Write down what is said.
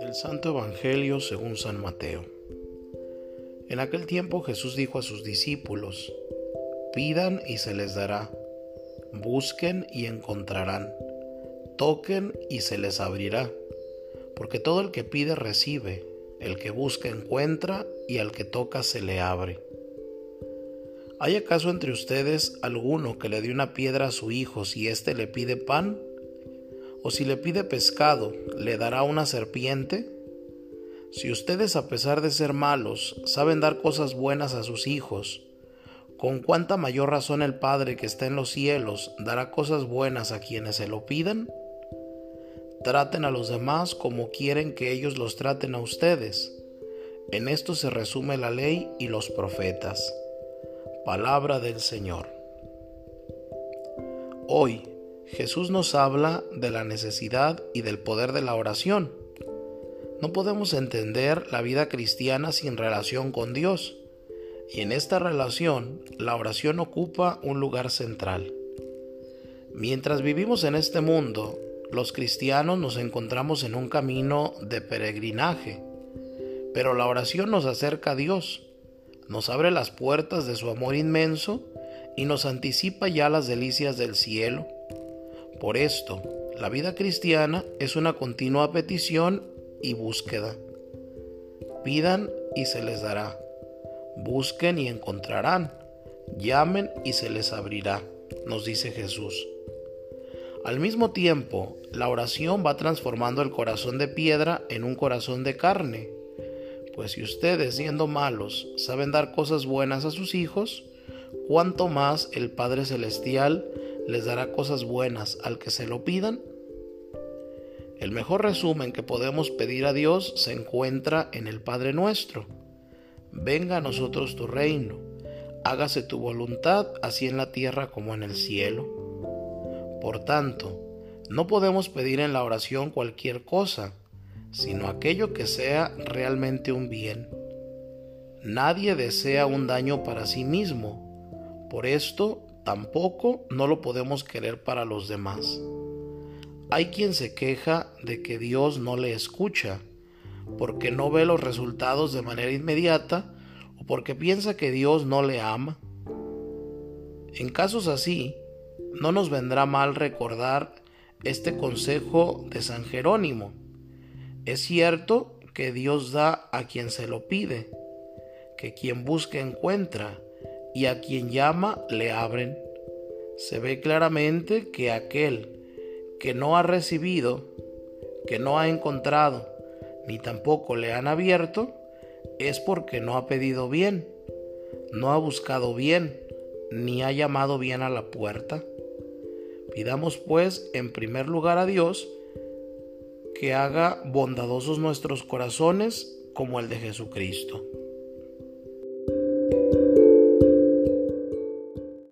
Del Santo Evangelio según San Mateo. En aquel tiempo Jesús dijo a sus discípulos, pidan y se les dará, busquen y encontrarán, toquen y se les abrirá, porque todo el que pide recibe, el que busca encuentra y al que toca se le abre. ¿Hay acaso entre ustedes alguno que le dé una piedra a su hijo si éste le pide pan? ¿O si le pide pescado, le dará una serpiente? Si ustedes, a pesar de ser malos, saben dar cosas buenas a sus hijos, ¿con cuánta mayor razón el Padre que está en los cielos dará cosas buenas a quienes se lo pidan? Traten a los demás como quieren que ellos los traten a ustedes. En esto se resume la ley y los profetas. Palabra del Señor. Hoy Jesús nos habla de la necesidad y del poder de la oración. No podemos entender la vida cristiana sin relación con Dios, y en esta relación la oración ocupa un lugar central. Mientras vivimos en este mundo, los cristianos nos encontramos en un camino de peregrinaje, pero la oración nos acerca a Dios nos abre las puertas de su amor inmenso y nos anticipa ya las delicias del cielo. Por esto, la vida cristiana es una continua petición y búsqueda. Pidan y se les dará. Busquen y encontrarán. Llamen y se les abrirá, nos dice Jesús. Al mismo tiempo, la oración va transformando el corazón de piedra en un corazón de carne pues si ustedes, siendo malos, saben dar cosas buenas a sus hijos, ¿cuánto más el Padre Celestial les dará cosas buenas al que se lo pidan? El mejor resumen que podemos pedir a Dios se encuentra en el Padre nuestro. Venga a nosotros tu reino, hágase tu voluntad así en la tierra como en el cielo. Por tanto, no podemos pedir en la oración cualquier cosa, sino aquello que sea realmente un bien. Nadie desea un daño para sí mismo, por esto tampoco no lo podemos querer para los demás. Hay quien se queja de que Dios no le escucha, porque no ve los resultados de manera inmediata o porque piensa que Dios no le ama. En casos así, no nos vendrá mal recordar este consejo de San Jerónimo, es cierto que Dios da a quien se lo pide, que quien busca encuentra y a quien llama le abren. Se ve claramente que aquel que no ha recibido, que no ha encontrado, ni tampoco le han abierto, es porque no ha pedido bien, no ha buscado bien, ni ha llamado bien a la puerta. Pidamos pues en primer lugar a Dios, que haga bondadosos nuestros corazones como el de Jesucristo.